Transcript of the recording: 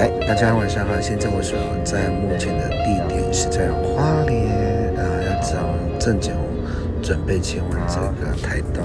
哎，大家晚上好，现在我所在目前的地点是在花莲，啊，要走正经准备前往这个台东。